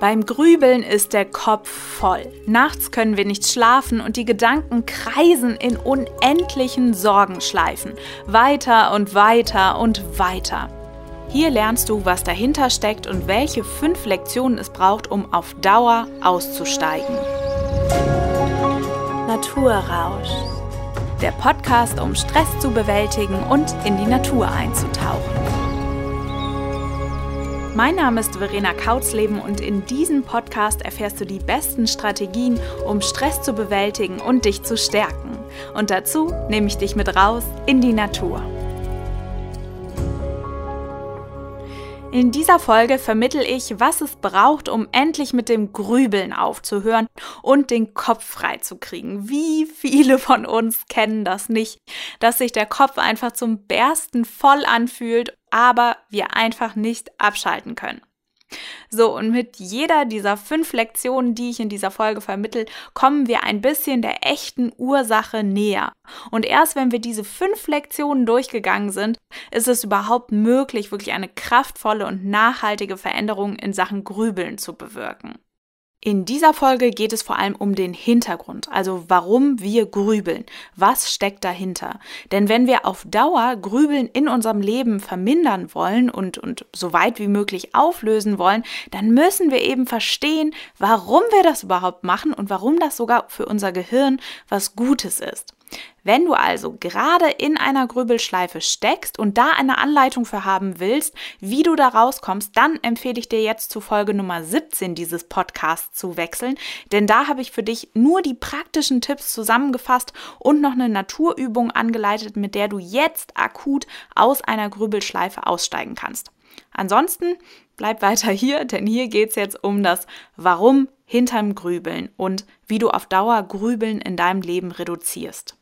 Beim Grübeln ist der Kopf voll. Nachts können wir nicht schlafen und die Gedanken kreisen in unendlichen Sorgenschleifen. Weiter und weiter und weiter. Hier lernst du, was dahinter steckt und welche fünf Lektionen es braucht, um auf Dauer auszusteigen. Naturrausch. Der Podcast, um Stress zu bewältigen und in die Natur einzutauchen. Mein Name ist Verena Kautzleben und in diesem Podcast erfährst du die besten Strategien, um Stress zu bewältigen und dich zu stärken. Und dazu nehme ich dich mit raus in die Natur. In dieser Folge vermittel ich, was es braucht, um endlich mit dem Grübeln aufzuhören und den Kopf frei zu kriegen. Wie viele von uns kennen das nicht, dass sich der Kopf einfach zum Bersten voll anfühlt, aber wir einfach nicht abschalten können. So, und mit jeder dieser fünf Lektionen, die ich in dieser Folge vermittel, kommen wir ein bisschen der echten Ursache näher. Und erst wenn wir diese fünf Lektionen durchgegangen sind, ist es überhaupt möglich, wirklich eine kraftvolle und nachhaltige Veränderung in Sachen Grübeln zu bewirken. In dieser Folge geht es vor allem um den Hintergrund, also warum wir grübeln. Was steckt dahinter? Denn wenn wir auf Dauer Grübeln in unserem Leben vermindern wollen und, und so weit wie möglich auflösen wollen, dann müssen wir eben verstehen, warum wir das überhaupt machen und warum das sogar für unser Gehirn was Gutes ist. Wenn du also gerade in einer Grübelschleife steckst und da eine Anleitung für haben willst, wie du da rauskommst, dann empfehle ich dir jetzt zu Folge Nummer 17 dieses Podcasts zu wechseln, denn da habe ich für dich nur die praktischen Tipps zusammengefasst und noch eine Naturübung angeleitet, mit der du jetzt akut aus einer Grübelschleife aussteigen kannst. Ansonsten bleib weiter hier, denn hier geht es jetzt um das Warum hinterm Grübeln und wie du auf Dauer Grübeln in deinem Leben reduzierst.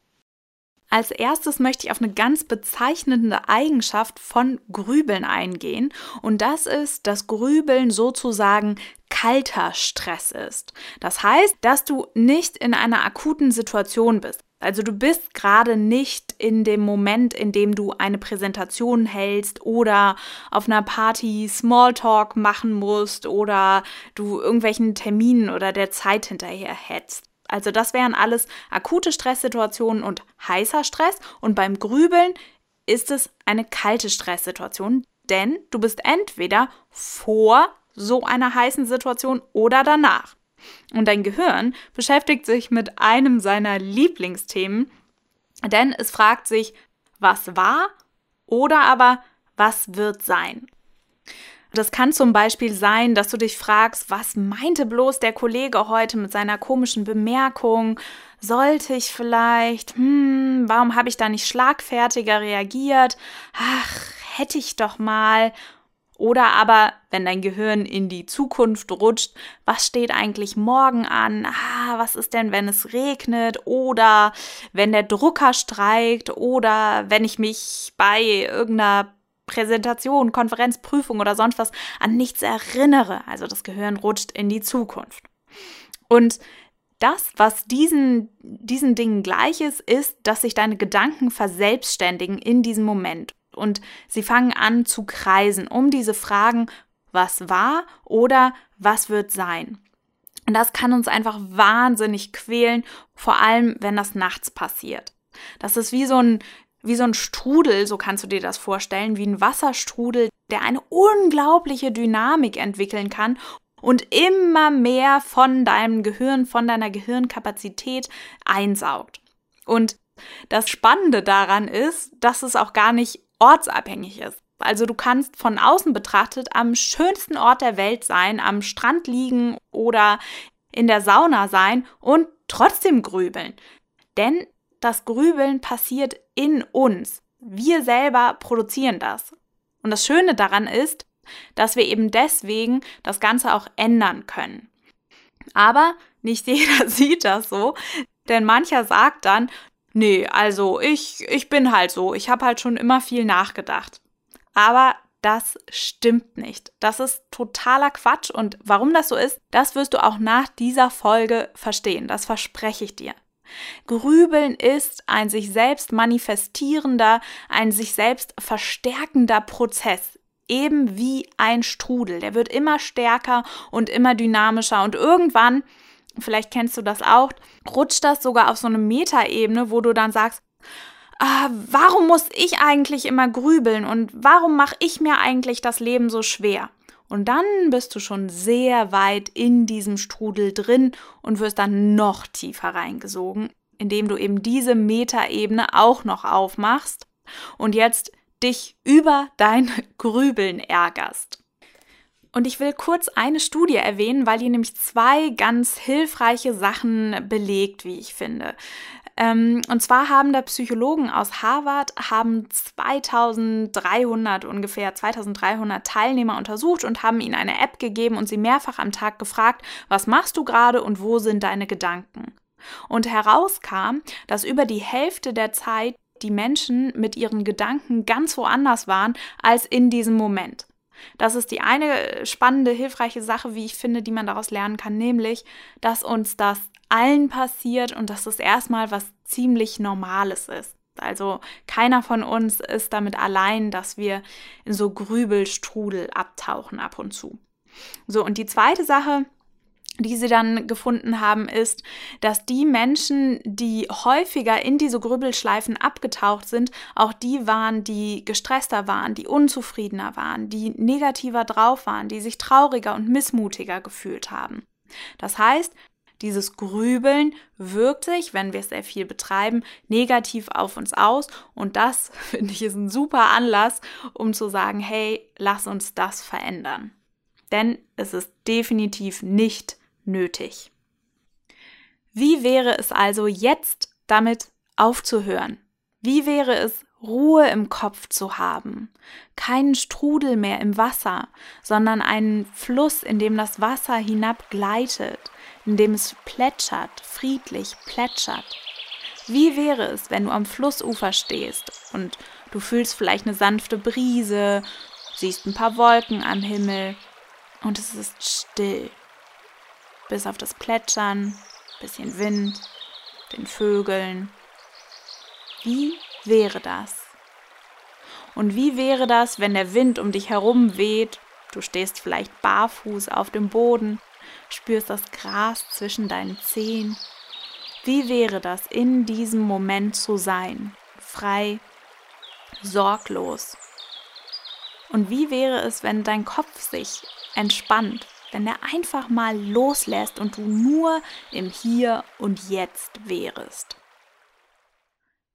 Als erstes möchte ich auf eine ganz bezeichnende Eigenschaft von Grübeln eingehen und das ist, dass Grübeln sozusagen kalter Stress ist. Das heißt, dass du nicht in einer akuten Situation bist. Also du bist gerade nicht in dem Moment, in dem du eine Präsentation hältst oder auf einer Party Smalltalk machen musst oder du irgendwelchen Terminen oder der Zeit hinterher hetzt. Also das wären alles akute Stresssituationen und heißer Stress. Und beim Grübeln ist es eine kalte Stresssituation, denn du bist entweder vor so einer heißen Situation oder danach. Und dein Gehirn beschäftigt sich mit einem seiner Lieblingsthemen, denn es fragt sich, was war oder aber was wird sein. Das kann zum Beispiel sein, dass du dich fragst, was meinte bloß der Kollege heute mit seiner komischen Bemerkung? Sollte ich vielleicht, hm, warum habe ich da nicht schlagfertiger reagiert? Ach, hätte ich doch mal. Oder aber, wenn dein Gehirn in die Zukunft rutscht, was steht eigentlich morgen an? Ah, was ist denn, wenn es regnet? Oder wenn der Drucker streikt? Oder wenn ich mich bei irgendeiner Präsentation, Konferenz, Prüfung oder sonst was an nichts erinnere. Also das Gehirn rutscht in die Zukunft. Und das, was diesen, diesen Dingen gleich ist, ist, dass sich deine Gedanken verselbstständigen in diesem Moment. Und sie fangen an zu kreisen um diese Fragen, was war oder was wird sein. Und das kann uns einfach wahnsinnig quälen, vor allem wenn das nachts passiert. Das ist wie so ein, wie so ein Strudel, so kannst du dir das vorstellen, wie ein Wasserstrudel, der eine unglaubliche Dynamik entwickeln kann und immer mehr von deinem Gehirn, von deiner Gehirnkapazität einsaugt. Und das Spannende daran ist, dass es auch gar nicht ortsabhängig ist. Also du kannst von außen betrachtet am schönsten Ort der Welt sein, am Strand liegen oder in der Sauna sein und trotzdem grübeln. Denn das Grübeln passiert in uns. Wir selber produzieren das. Und das Schöne daran ist, dass wir eben deswegen das Ganze auch ändern können. Aber nicht jeder sieht das so, denn mancher sagt dann, nee, also ich, ich bin halt so, ich habe halt schon immer viel nachgedacht. Aber das stimmt nicht. Das ist totaler Quatsch und warum das so ist, das wirst du auch nach dieser Folge verstehen. Das verspreche ich dir. Grübeln ist ein sich selbst manifestierender, ein sich selbst verstärkender Prozess eben wie ein Strudel. Der wird immer stärker und immer dynamischer und irgendwann, vielleicht kennst du das auch, rutscht das sogar auf so eine Metaebene, wo du dann sagst, ah, warum muss ich eigentlich immer grübeln und warum mache ich mir eigentlich das Leben so schwer? Und dann bist du schon sehr weit in diesem Strudel drin und wirst dann noch tiefer reingesogen, indem du eben diese Metaebene auch noch aufmachst und jetzt dich über dein Grübeln ärgerst. Und ich will kurz eine Studie erwähnen, weil die nämlich zwei ganz hilfreiche Sachen belegt, wie ich finde. Ähm, und zwar haben da Psychologen aus Harvard haben 2300 ungefähr 2300 Teilnehmer untersucht und haben ihnen eine App gegeben und sie mehrfach am Tag gefragt, was machst du gerade und wo sind deine Gedanken? Und herauskam, dass über die Hälfte der Zeit die Menschen mit ihren Gedanken ganz woanders waren als in diesem Moment. Das ist die eine spannende, hilfreiche Sache, wie ich finde, die man daraus lernen kann, nämlich, dass uns das allen passiert und dass es erstmal was ziemlich Normales ist. Also keiner von uns ist damit allein, dass wir in so Grübelstrudel abtauchen ab und zu. So, und die zweite Sache, die sie dann gefunden haben, ist, dass die Menschen, die häufiger in diese Grübelschleifen abgetaucht sind, auch die waren, die gestresster waren, die unzufriedener waren, die negativer drauf waren, die sich trauriger und missmutiger gefühlt haben. Das heißt, dieses Grübeln wirkt sich, wenn wir es sehr viel betreiben, negativ auf uns aus. Und das, finde ich, ist ein super Anlass, um zu sagen, hey, lass uns das verändern. Denn es ist definitiv nicht nötig. Wie wäre es also jetzt damit aufzuhören? Wie wäre es, Ruhe im Kopf zu haben, keinen Strudel mehr im Wasser, sondern einen Fluss, in dem das Wasser hinabgleitet, in dem es plätschert, friedlich plätschert. Wie wäre es, wenn du am Flussufer stehst und du fühlst vielleicht eine sanfte Brise, siehst ein paar Wolken am Himmel und es ist still bis auf das Plätschern, bisschen Wind, den Vögeln. Wie wäre das? Und wie wäre das, wenn der Wind um dich herum weht, du stehst vielleicht barfuß auf dem Boden, spürst das Gras zwischen deinen Zehen? Wie wäre das, in diesem Moment zu sein, frei, sorglos? Und wie wäre es, wenn dein Kopf sich entspannt wenn er einfach mal loslässt und du nur im Hier und Jetzt wärest.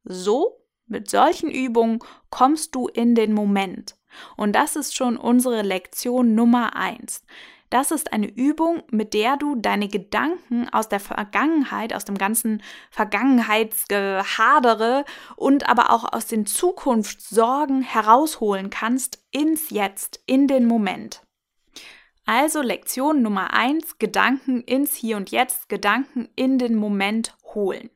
So, mit solchen Übungen kommst du in den Moment. Und das ist schon unsere Lektion Nummer eins. Das ist eine Übung, mit der du deine Gedanken aus der Vergangenheit, aus dem ganzen Vergangenheitsgehadere und aber auch aus den Zukunftssorgen herausholen kannst ins Jetzt, in den Moment. Also Lektion Nummer eins: Gedanken ins Hier und Jetzt, Gedanken in den Moment holen.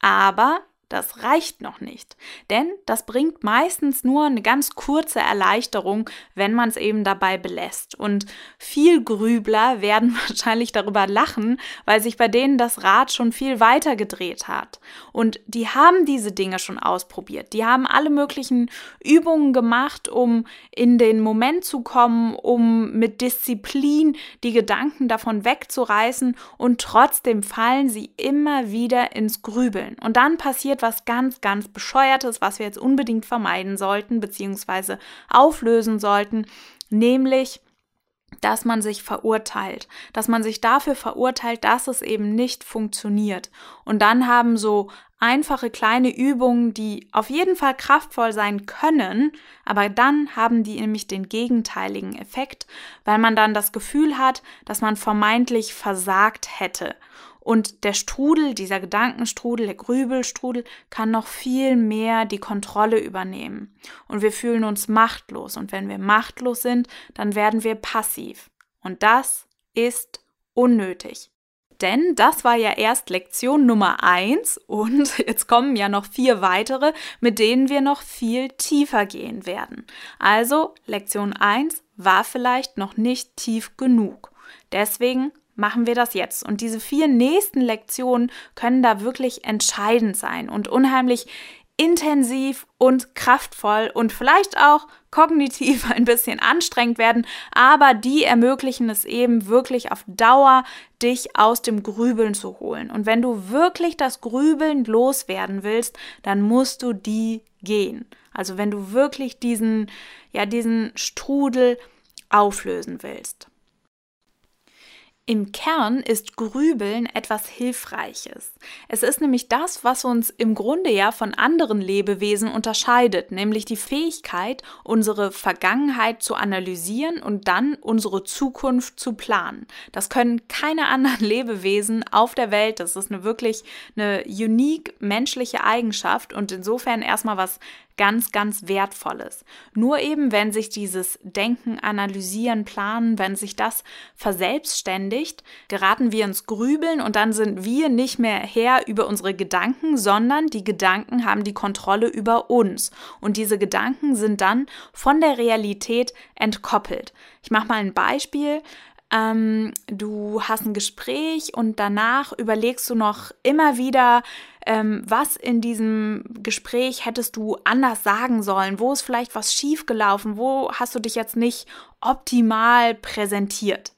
Aber das reicht noch nicht, denn das bringt meistens nur eine ganz kurze Erleichterung, wenn man es eben dabei belässt. Und viel Grübler werden wahrscheinlich darüber lachen, weil sich bei denen das Rad schon viel weiter gedreht hat. Und die haben diese Dinge schon ausprobiert. Die haben alle möglichen Übungen gemacht, um in den Moment zu kommen, um mit Disziplin die Gedanken davon wegzureißen und trotzdem fallen sie immer wieder ins Grübeln. Und dann passiert passiert was ganz, ganz Bescheuertes, was wir jetzt unbedingt vermeiden sollten, beziehungsweise auflösen sollten, nämlich dass man sich verurteilt, dass man sich dafür verurteilt, dass es eben nicht funktioniert. Und dann haben so einfache kleine Übungen, die auf jeden Fall kraftvoll sein können, aber dann haben die nämlich den gegenteiligen Effekt, weil man dann das Gefühl hat, dass man vermeintlich versagt hätte. Und der Strudel, dieser Gedankenstrudel, der Grübelstrudel, kann noch viel mehr die Kontrolle übernehmen. Und wir fühlen uns machtlos. Und wenn wir machtlos sind, dann werden wir passiv. Und das ist unnötig. Denn das war ja erst Lektion Nummer eins und jetzt kommen ja noch vier weitere, mit denen wir noch viel tiefer gehen werden. Also Lektion eins war vielleicht noch nicht tief genug. Deswegen machen wir das jetzt. Und diese vier nächsten Lektionen können da wirklich entscheidend sein und unheimlich intensiv und kraftvoll und vielleicht auch kognitiv ein bisschen anstrengend werden, aber die ermöglichen es eben wirklich auf Dauer, dich aus dem Grübeln zu holen. Und wenn du wirklich das Grübeln loswerden willst, dann musst du die gehen. Also wenn du wirklich diesen, ja, diesen Strudel auflösen willst. Im Kern ist Grübeln etwas Hilfreiches. Es ist nämlich das, was uns im Grunde ja von anderen Lebewesen unterscheidet, nämlich die Fähigkeit, unsere Vergangenheit zu analysieren und dann unsere Zukunft zu planen. Das können keine anderen Lebewesen auf der Welt. Das ist eine wirklich eine unique menschliche Eigenschaft und insofern erstmal was ganz, ganz Wertvolles. Nur eben, wenn sich dieses Denken, Analysieren, Planen, wenn sich das verselbstständigt, geraten wir ins Grübeln und dann sind wir nicht mehr Herr über unsere Gedanken, sondern die Gedanken haben die Kontrolle über uns. Und diese Gedanken sind dann von der Realität entkoppelt. Ich mache mal ein Beispiel. Ähm, du hast ein Gespräch und danach überlegst du noch immer wieder, ähm, was in diesem Gespräch hättest du anders sagen sollen, wo ist vielleicht was schiefgelaufen, wo hast du dich jetzt nicht optimal präsentiert.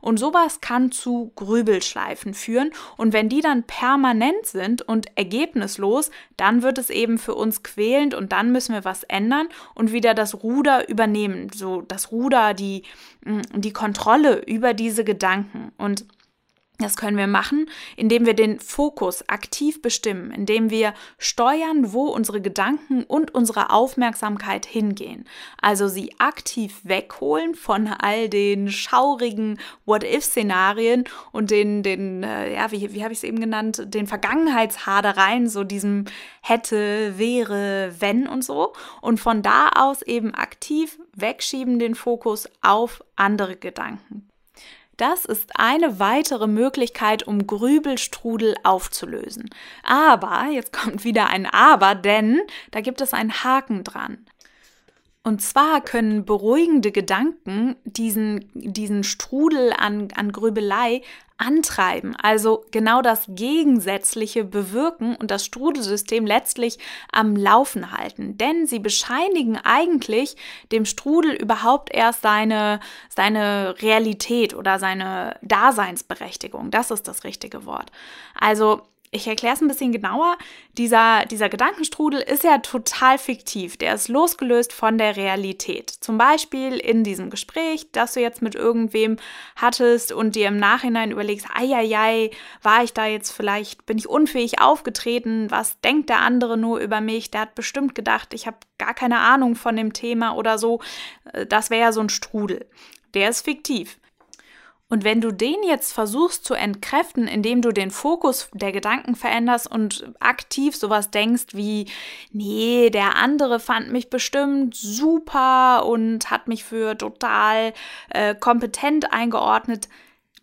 Und sowas kann zu Grübelschleifen führen. Und wenn die dann permanent sind und ergebnislos, dann wird es eben für uns quälend und dann müssen wir was ändern und wieder das Ruder übernehmen. So das Ruder, die, mm, die Kontrolle über diese Gedanken. Und das können wir machen, indem wir den Fokus aktiv bestimmen, indem wir steuern, wo unsere Gedanken und unsere Aufmerksamkeit hingehen. Also sie aktiv wegholen von all den schaurigen What-if-Szenarien und den, den äh, ja, wie, wie habe ich es eben genannt, den Vergangenheitshadereien, so diesem hätte, wäre, wenn und so. Und von da aus eben aktiv wegschieben den Fokus auf andere Gedanken. Das ist eine weitere Möglichkeit, um Grübelstrudel aufzulösen. Aber, jetzt kommt wieder ein Aber, denn da gibt es einen Haken dran. Und zwar können beruhigende Gedanken diesen, diesen Strudel an, an Grübelei antreiben, also genau das Gegensätzliche bewirken und das Strudelsystem letztlich am Laufen halten. Denn sie bescheinigen eigentlich dem Strudel überhaupt erst seine, seine Realität oder seine Daseinsberechtigung. Das ist das richtige Wort. Also ich erkläre es ein bisschen genauer. Dieser, dieser Gedankenstrudel ist ja total fiktiv. Der ist losgelöst von der Realität. Zum Beispiel in diesem Gespräch, das du jetzt mit irgendwem hattest und dir im Nachhinein überlegst, eieiei, war ich da jetzt vielleicht, bin ich unfähig aufgetreten? Was denkt der andere nur über mich? Der hat bestimmt gedacht, ich habe gar keine Ahnung von dem Thema oder so. Äh, das wäre ja so ein Strudel. Der ist fiktiv. Und wenn du den jetzt versuchst zu entkräften, indem du den Fokus der Gedanken veränderst und aktiv sowas denkst wie, nee, der andere fand mich bestimmt super und hat mich für total äh, kompetent eingeordnet,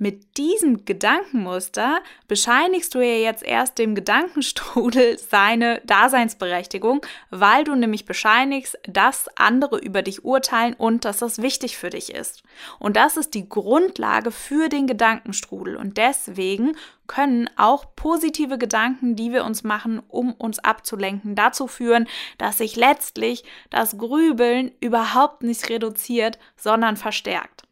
mit diesem Gedankenmuster bescheinigst du ja jetzt erst dem Gedankenstrudel seine Daseinsberechtigung, weil du nämlich bescheinigst, dass andere über dich urteilen und dass das wichtig für dich ist. Und das ist die Grundlage für den Gedankenstrudel. Und deswegen können auch positive Gedanken, die wir uns machen, um uns abzulenken, dazu führen, dass sich letztlich das Grübeln überhaupt nicht reduziert, sondern verstärkt.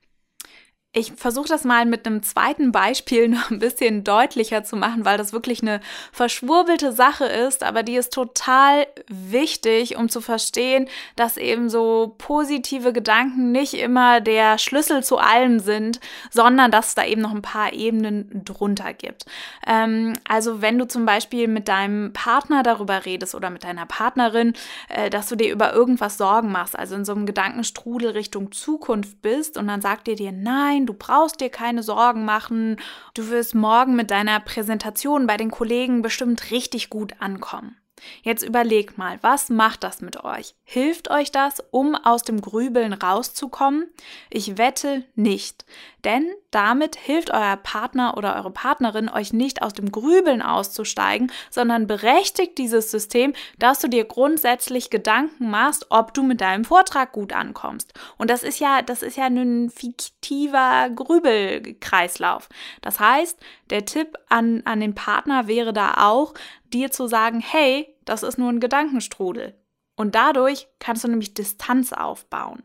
Ich versuche das mal mit einem zweiten Beispiel noch ein bisschen deutlicher zu machen, weil das wirklich eine verschwurbelte Sache ist, aber die ist total wichtig, um zu verstehen, dass eben so positive Gedanken nicht immer der Schlüssel zu allem sind, sondern dass es da eben noch ein paar Ebenen drunter gibt. Ähm, also wenn du zum Beispiel mit deinem Partner darüber redest oder mit deiner Partnerin, äh, dass du dir über irgendwas Sorgen machst, also in so einem Gedankenstrudel Richtung Zukunft bist und dann sagt ihr dir, nein, nein, du brauchst dir keine Sorgen machen, du wirst morgen mit deiner Präsentation bei den Kollegen bestimmt richtig gut ankommen. Jetzt überlegt mal, was macht das mit euch? Hilft euch das, um aus dem Grübeln rauszukommen? Ich wette nicht. Denn damit hilft euer Partner oder eure Partnerin euch nicht aus dem Grübeln auszusteigen, sondern berechtigt dieses System, dass du dir grundsätzlich Gedanken machst, ob du mit deinem Vortrag gut ankommst. Und das ist ja, das ist ja ein fiktiver Grübelkreislauf. Das heißt, der Tipp an, an den Partner wäre da auch, dir zu sagen, hey, das ist nur ein Gedankenstrudel. Und dadurch kannst du nämlich Distanz aufbauen.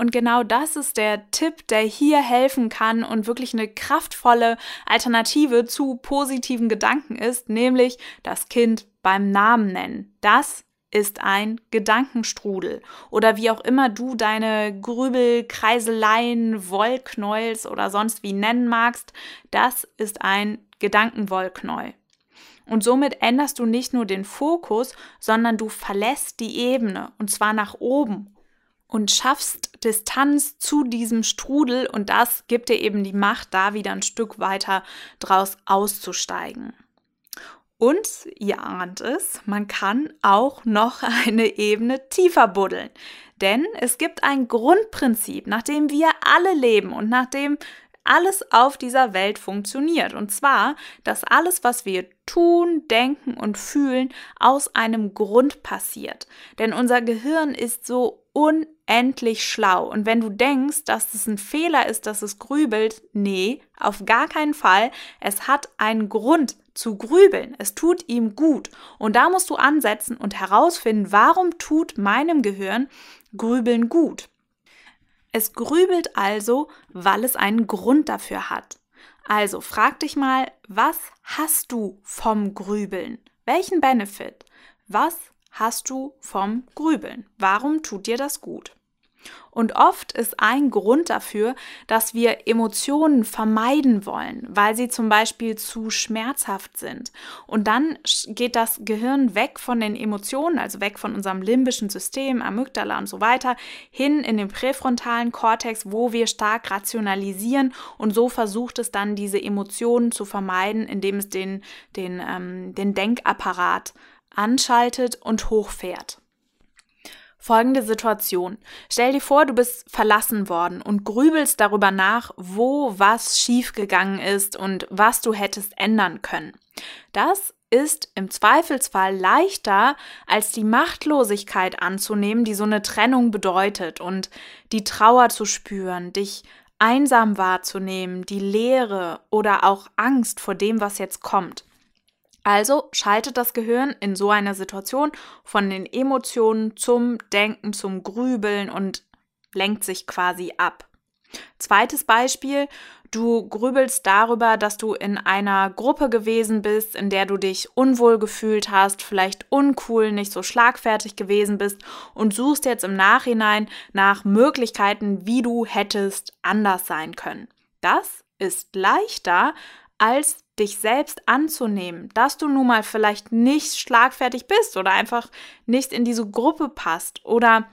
Und genau das ist der Tipp, der hier helfen kann und wirklich eine kraftvolle Alternative zu positiven Gedanken ist, nämlich das Kind beim Namen nennen. Das ist ein Gedankenstrudel oder wie auch immer du deine Grübel, Kreiseleien, Wollknäuels oder sonst wie nennen magst, das ist ein Gedankenwollknäuel. Und somit änderst du nicht nur den Fokus, sondern du verlässt die Ebene und zwar nach oben und schaffst Distanz zu diesem Strudel und das gibt dir eben die Macht, da wieder ein Stück weiter draus auszusteigen. Und ihr ahnt es, man kann auch noch eine Ebene tiefer buddeln. Denn es gibt ein Grundprinzip, nach dem wir alle leben und nach dem alles auf dieser Welt funktioniert. Und zwar, dass alles, was wir tun, denken und fühlen, aus einem Grund passiert. Denn unser Gehirn ist so unendlich schlau. Und wenn du denkst, dass es ein Fehler ist, dass es grübelt, nee, auf gar keinen Fall. Es hat einen Grund zu grübeln. Es tut ihm gut. Und da musst du ansetzen und herausfinden, warum tut meinem Gehirn Grübeln gut. Es grübelt also, weil es einen Grund dafür hat. Also frag dich mal, was hast du vom Grübeln? Welchen Benefit? Was hast du vom Grübeln? Warum tut dir das gut? Und oft ist ein Grund dafür, dass wir Emotionen vermeiden wollen, weil sie zum Beispiel zu schmerzhaft sind. Und dann geht das Gehirn weg von den Emotionen, also weg von unserem limbischen System, Amygdala und so weiter, hin in den präfrontalen Kortex, wo wir stark rationalisieren. Und so versucht es dann, diese Emotionen zu vermeiden, indem es den, den, ähm, den Denkapparat anschaltet und hochfährt. Folgende Situation. Stell dir vor, du bist verlassen worden und grübelst darüber nach, wo was schiefgegangen ist und was du hättest ändern können. Das ist im Zweifelsfall leichter, als die Machtlosigkeit anzunehmen, die so eine Trennung bedeutet und die Trauer zu spüren, dich einsam wahrzunehmen, die Leere oder auch Angst vor dem, was jetzt kommt. Also schaltet das Gehirn in so einer Situation von den Emotionen zum Denken, zum Grübeln und lenkt sich quasi ab. Zweites Beispiel, du grübelst darüber, dass du in einer Gruppe gewesen bist, in der du dich unwohl gefühlt hast, vielleicht uncool, nicht so schlagfertig gewesen bist und suchst jetzt im Nachhinein nach Möglichkeiten, wie du hättest anders sein können. Das ist leichter, als dich selbst anzunehmen, dass du nun mal vielleicht nicht schlagfertig bist oder einfach nicht in diese Gruppe passt oder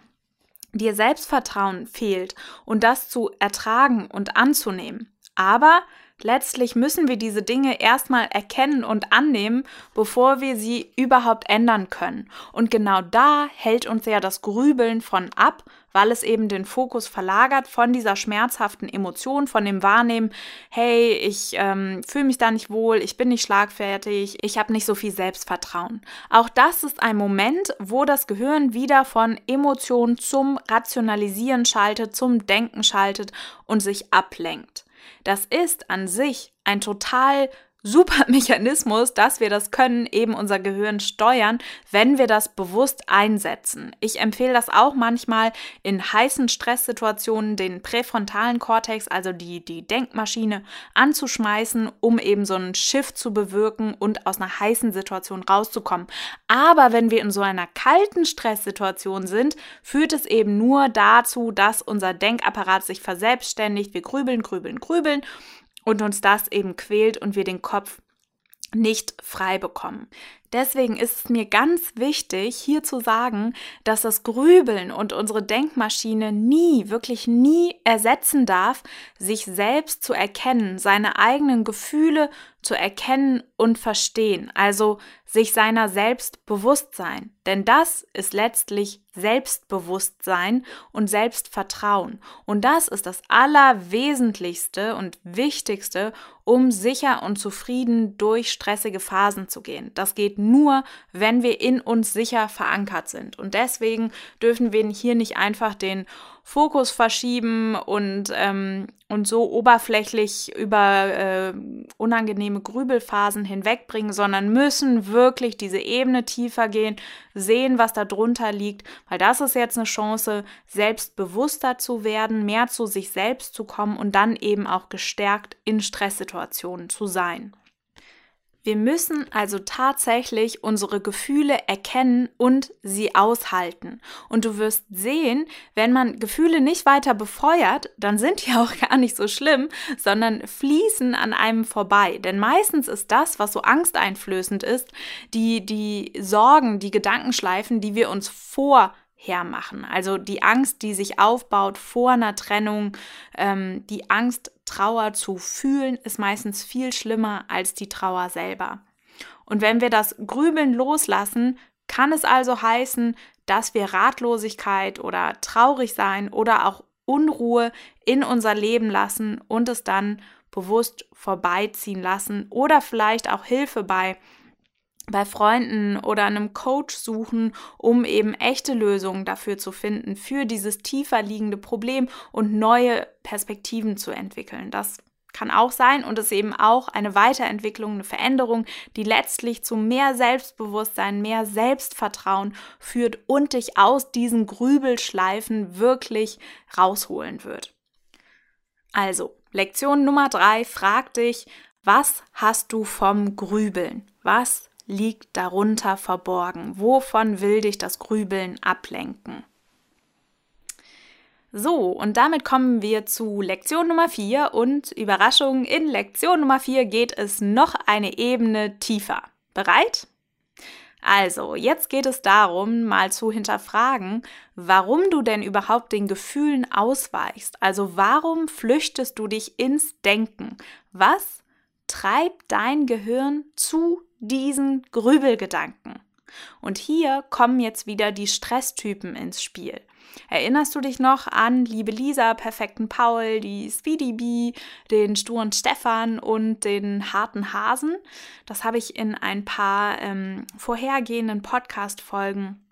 dir Selbstvertrauen fehlt und das zu ertragen und anzunehmen. Aber letztlich müssen wir diese Dinge erstmal erkennen und annehmen, bevor wir sie überhaupt ändern können. Und genau da hält uns ja das Grübeln von ab, weil es eben den Fokus verlagert von dieser schmerzhaften Emotion, von dem Wahrnehmen, hey, ich ähm, fühle mich da nicht wohl, ich bin nicht schlagfertig, ich habe nicht so viel Selbstvertrauen. Auch das ist ein Moment, wo das Gehirn wieder von Emotionen zum Rationalisieren schaltet, zum Denken schaltet und sich ablenkt. Das ist an sich ein total super Mechanismus, dass wir das können, eben unser Gehirn steuern, wenn wir das bewusst einsetzen. Ich empfehle das auch manchmal in heißen Stresssituationen, den präfrontalen Kortex, also die, die Denkmaschine, anzuschmeißen, um eben so einen Shift zu bewirken und aus einer heißen Situation rauszukommen. Aber wenn wir in so einer kalten Stresssituation sind, führt es eben nur dazu, dass unser Denkapparat sich verselbstständigt. Wir grübeln, grübeln, grübeln und uns das eben quält und wir den Kopf nicht frei bekommen. Deswegen ist es mir ganz wichtig, hier zu sagen, dass das Grübeln und unsere Denkmaschine nie, wirklich nie ersetzen darf, sich selbst zu erkennen, seine eigenen Gefühle zu erkennen und verstehen, also sich seiner selbst bewusst sein. Denn das ist letztlich Selbstbewusstsein und Selbstvertrauen. Und das ist das Allerwesentlichste und Wichtigste, um sicher und zufrieden durch stressige Phasen zu gehen. Das geht nur, wenn wir in uns sicher verankert sind. Und deswegen dürfen wir hier nicht einfach den Fokus verschieben und, ähm, und so oberflächlich über äh, unangenehme Grübelphasen hinwegbringen, sondern müssen wirklich diese Ebene tiefer gehen, sehen, was da drunter liegt, weil das ist jetzt eine Chance, selbstbewusster zu werden, mehr zu sich selbst zu kommen und dann eben auch gestärkt in Stresssituationen zu sein. Wir müssen also tatsächlich unsere Gefühle erkennen und sie aushalten. Und du wirst sehen, wenn man Gefühle nicht weiter befeuert, dann sind die auch gar nicht so schlimm, sondern fließen an einem vorbei. Denn meistens ist das, was so angsteinflößend ist, die, die Sorgen, die Gedankenschleifen, die wir uns vor hermachen. Also die Angst, die sich aufbaut vor einer Trennung, ähm, die Angst, Trauer zu fühlen, ist meistens viel schlimmer als die Trauer selber. Und wenn wir das Grübeln loslassen, kann es also heißen, dass wir Ratlosigkeit oder traurig sein oder auch Unruhe in unser Leben lassen und es dann bewusst vorbeiziehen lassen oder vielleicht auch Hilfe bei bei Freunden oder einem Coach suchen, um eben echte Lösungen dafür zu finden, für dieses tiefer liegende Problem und neue Perspektiven zu entwickeln. Das kann auch sein und ist eben auch eine Weiterentwicklung, eine Veränderung, die letztlich zu mehr Selbstbewusstsein, mehr Selbstvertrauen führt und dich aus diesen Grübelschleifen wirklich rausholen wird. Also, Lektion Nummer drei, frag dich, was hast du vom Grübeln? Was liegt darunter verborgen? Wovon will dich das Grübeln ablenken? So, und damit kommen wir zu Lektion Nummer 4 und Überraschung, in Lektion Nummer 4 geht es noch eine Ebene tiefer. Bereit? Also, jetzt geht es darum, mal zu hinterfragen, warum du denn überhaupt den Gefühlen ausweichst. Also, warum flüchtest du dich ins Denken? Was treibt dein Gehirn zu diesen Grübelgedanken. Und hier kommen jetzt wieder die Stresstypen ins Spiel. Erinnerst du dich noch an liebe Lisa, perfekten Paul, die Speedy Bee, den sturen Stefan und den harten Hasen? Das habe ich in ein paar ähm, vorhergehenden Podcast-Folgen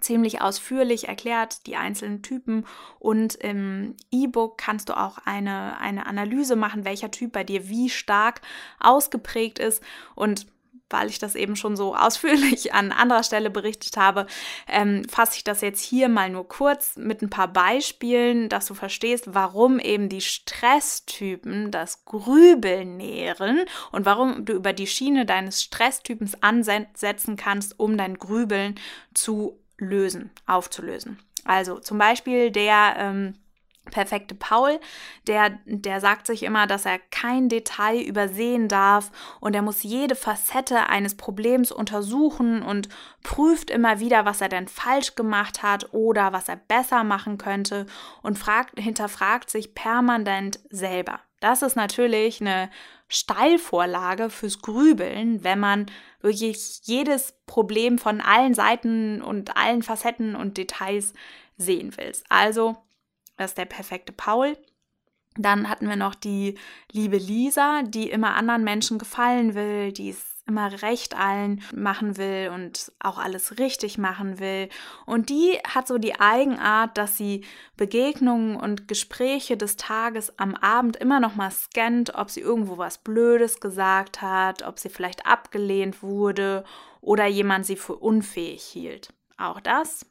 ziemlich ausführlich erklärt, die einzelnen Typen. Und im E-Book kannst du auch eine, eine Analyse machen, welcher Typ bei dir wie stark ausgeprägt ist. Und weil ich das eben schon so ausführlich an anderer Stelle berichtet habe, ähm, fasse ich das jetzt hier mal nur kurz mit ein paar Beispielen, dass du verstehst, warum eben die Stresstypen das Grübeln nähren und warum du über die Schiene deines Stresstypens ansetzen kannst, um dein Grübeln zu lösen, aufzulösen. Also zum Beispiel der ähm, perfekte Paul, der, der sagt sich immer, dass er kein Detail übersehen darf und er muss jede Facette eines Problems untersuchen und prüft immer wieder, was er denn falsch gemacht hat oder was er besser machen könnte und fragt, hinterfragt sich permanent selber. Das ist natürlich eine Steilvorlage fürs Grübeln, wenn man wirklich jedes Problem von allen Seiten und allen Facetten und Details sehen will. Also das ist der perfekte Paul. Dann hatten wir noch die liebe Lisa, die immer anderen Menschen gefallen will, die es immer recht allen machen will und auch alles richtig machen will. Und die hat so die Eigenart, dass sie Begegnungen und Gespräche des Tages am Abend immer noch mal scannt, ob sie irgendwo was Blödes gesagt hat, ob sie vielleicht abgelehnt wurde oder jemand sie für unfähig hielt. Auch das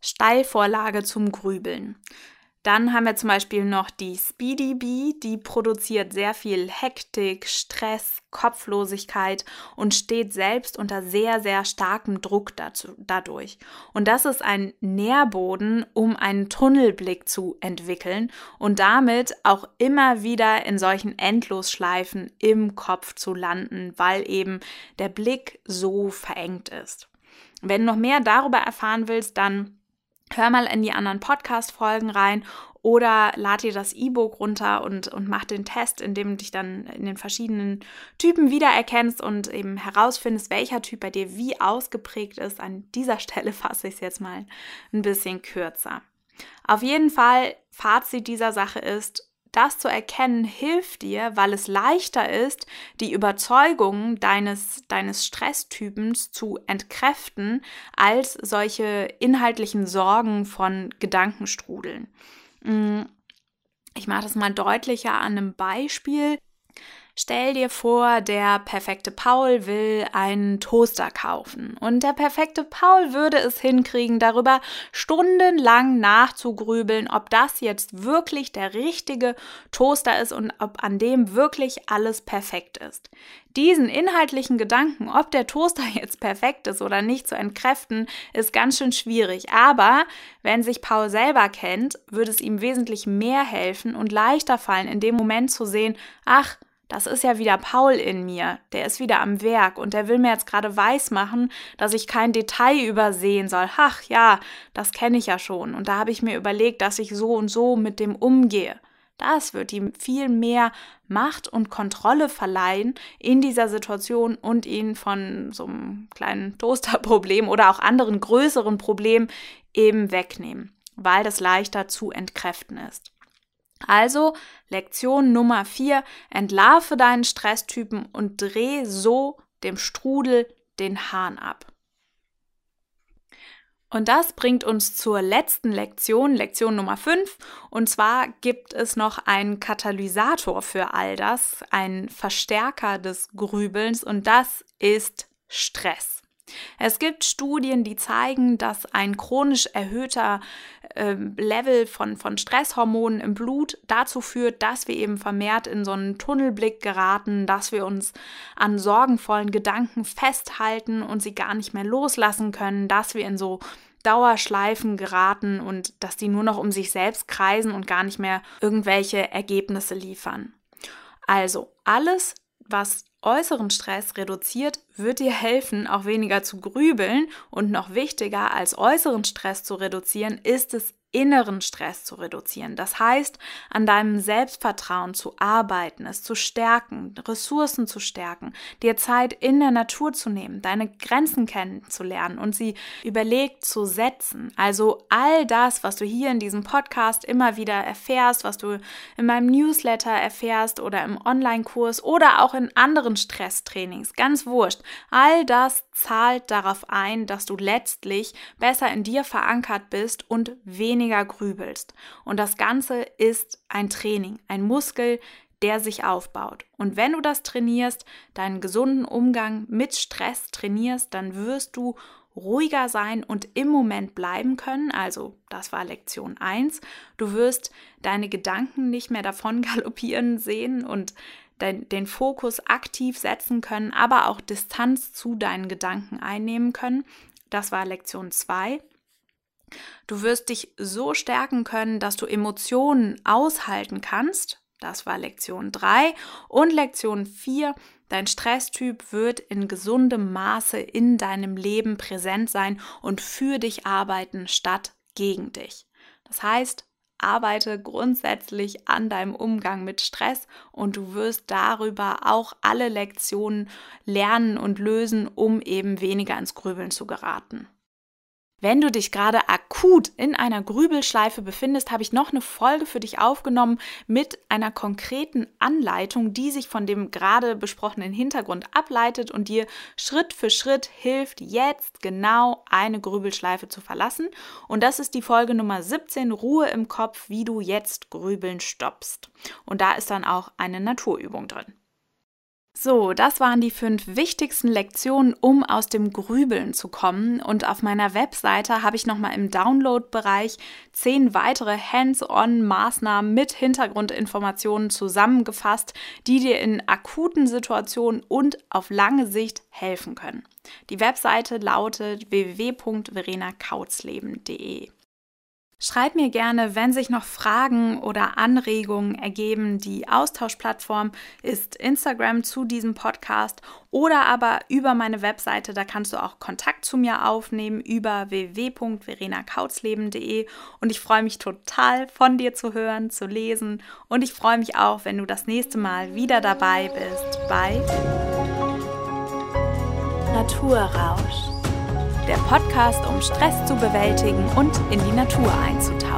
Steilvorlage zum Grübeln. Dann haben wir zum Beispiel noch die Speedy Bee, die produziert sehr viel Hektik, Stress, Kopflosigkeit und steht selbst unter sehr, sehr starkem Druck dazu, dadurch. Und das ist ein Nährboden, um einen Tunnelblick zu entwickeln und damit auch immer wieder in solchen Endlosschleifen im Kopf zu landen, weil eben der Blick so verengt ist. Wenn du noch mehr darüber erfahren willst, dann hör mal in die anderen Podcast-Folgen rein oder lad dir das E-Book runter und, und mach den Test, in dem du dich dann in den verschiedenen Typen wiedererkennst und eben herausfindest, welcher Typ bei dir wie ausgeprägt ist. An dieser Stelle fasse ich es jetzt mal ein bisschen kürzer. Auf jeden Fall, Fazit dieser Sache ist, das zu erkennen hilft dir, weil es leichter ist, die Überzeugungen deines, deines Stresstypens zu entkräften, als solche inhaltlichen Sorgen von Gedankenstrudeln. Mm, ich mache das mal deutlicher an einem Beispiel. Stell dir vor, der perfekte Paul will einen Toaster kaufen und der perfekte Paul würde es hinkriegen, darüber stundenlang nachzugrübeln, ob das jetzt wirklich der richtige Toaster ist und ob an dem wirklich alles perfekt ist. Diesen inhaltlichen Gedanken, ob der Toaster jetzt perfekt ist oder nicht zu entkräften, ist ganz schön schwierig. Aber wenn sich Paul selber kennt, würde es ihm wesentlich mehr helfen und leichter fallen, in dem Moment zu sehen, ach, das ist ja wieder Paul in mir, der ist wieder am Werk und der will mir jetzt gerade weismachen, dass ich kein Detail übersehen soll. Ach ja, das kenne ich ja schon und da habe ich mir überlegt, dass ich so und so mit dem umgehe. Das wird ihm viel mehr Macht und Kontrolle verleihen in dieser Situation und ihn von so einem kleinen Toasterproblem oder auch anderen größeren Problemen eben wegnehmen, weil das leichter zu entkräften ist. Also Lektion Nummer 4, entlarve deinen Stresstypen und dreh so dem Strudel den Hahn ab. Und das bringt uns zur letzten Lektion, Lektion Nummer 5. Und zwar gibt es noch einen Katalysator für all das, einen Verstärker des Grübelns und das ist Stress. Es gibt Studien, die zeigen, dass ein chronisch erhöhter äh, Level von, von Stresshormonen im Blut dazu führt, dass wir eben vermehrt in so einen Tunnelblick geraten, dass wir uns an sorgenvollen Gedanken festhalten und sie gar nicht mehr loslassen können, dass wir in so Dauerschleifen geraten und dass die nur noch um sich selbst kreisen und gar nicht mehr irgendwelche Ergebnisse liefern. Also alles, was äußeren Stress reduziert, wird dir helfen, auch weniger zu grübeln und noch wichtiger als äußeren Stress zu reduzieren, ist es inneren Stress zu reduzieren. Das heißt, an deinem Selbstvertrauen zu arbeiten, es zu stärken, Ressourcen zu stärken, dir Zeit in der Natur zu nehmen, deine Grenzen kennenzulernen und sie überlegt zu setzen. Also all das, was du hier in diesem Podcast immer wieder erfährst, was du in meinem Newsletter erfährst oder im Online-Kurs oder auch in anderen Stresstrainings, ganz wurscht. All das zahlt darauf ein, dass du letztlich besser in dir verankert bist und weniger grübelst. Und das Ganze ist ein Training, ein Muskel, der sich aufbaut. Und wenn du das trainierst, deinen gesunden Umgang mit Stress trainierst, dann wirst du ruhiger sein und im Moment bleiben können. Also, das war Lektion 1. Du wirst deine Gedanken nicht mehr davon galoppieren sehen und den, den Fokus aktiv setzen können, aber auch Distanz zu deinen Gedanken einnehmen können. Das war Lektion 2. Du wirst dich so stärken können, dass du Emotionen aushalten kannst. Das war Lektion 3. Und Lektion 4, dein Stresstyp wird in gesundem Maße in deinem Leben präsent sein und für dich arbeiten statt gegen dich. Das heißt, arbeite grundsätzlich an deinem Umgang mit Stress und du wirst darüber auch alle Lektionen lernen und lösen, um eben weniger ins Grübeln zu geraten. Wenn du dich gerade akut in einer Grübelschleife befindest, habe ich noch eine Folge für dich aufgenommen mit einer konkreten Anleitung, die sich von dem gerade besprochenen Hintergrund ableitet und dir Schritt für Schritt hilft, jetzt genau eine Grübelschleife zu verlassen. Und das ist die Folge Nummer 17, Ruhe im Kopf, wie du jetzt Grübeln stoppst. Und da ist dann auch eine Naturübung drin. So, das waren die fünf wichtigsten Lektionen, um aus dem Grübeln zu kommen. Und auf meiner Webseite habe ich nochmal im Download-Bereich zehn weitere Hands-on-Maßnahmen mit Hintergrundinformationen zusammengefasst, die dir in akuten Situationen und auf lange Sicht helfen können. Die Webseite lautet www.verenakautzleben.de. Schreib mir gerne, wenn sich noch Fragen oder Anregungen ergeben. Die Austauschplattform ist Instagram zu diesem Podcast oder aber über meine Webseite. Da kannst du auch Kontakt zu mir aufnehmen über www.verenakautzleben.de. Und ich freue mich total, von dir zu hören, zu lesen. Und ich freue mich auch, wenn du das nächste Mal wieder dabei bist bei Naturrausch der Podcast, um Stress zu bewältigen und in die Natur einzutauchen.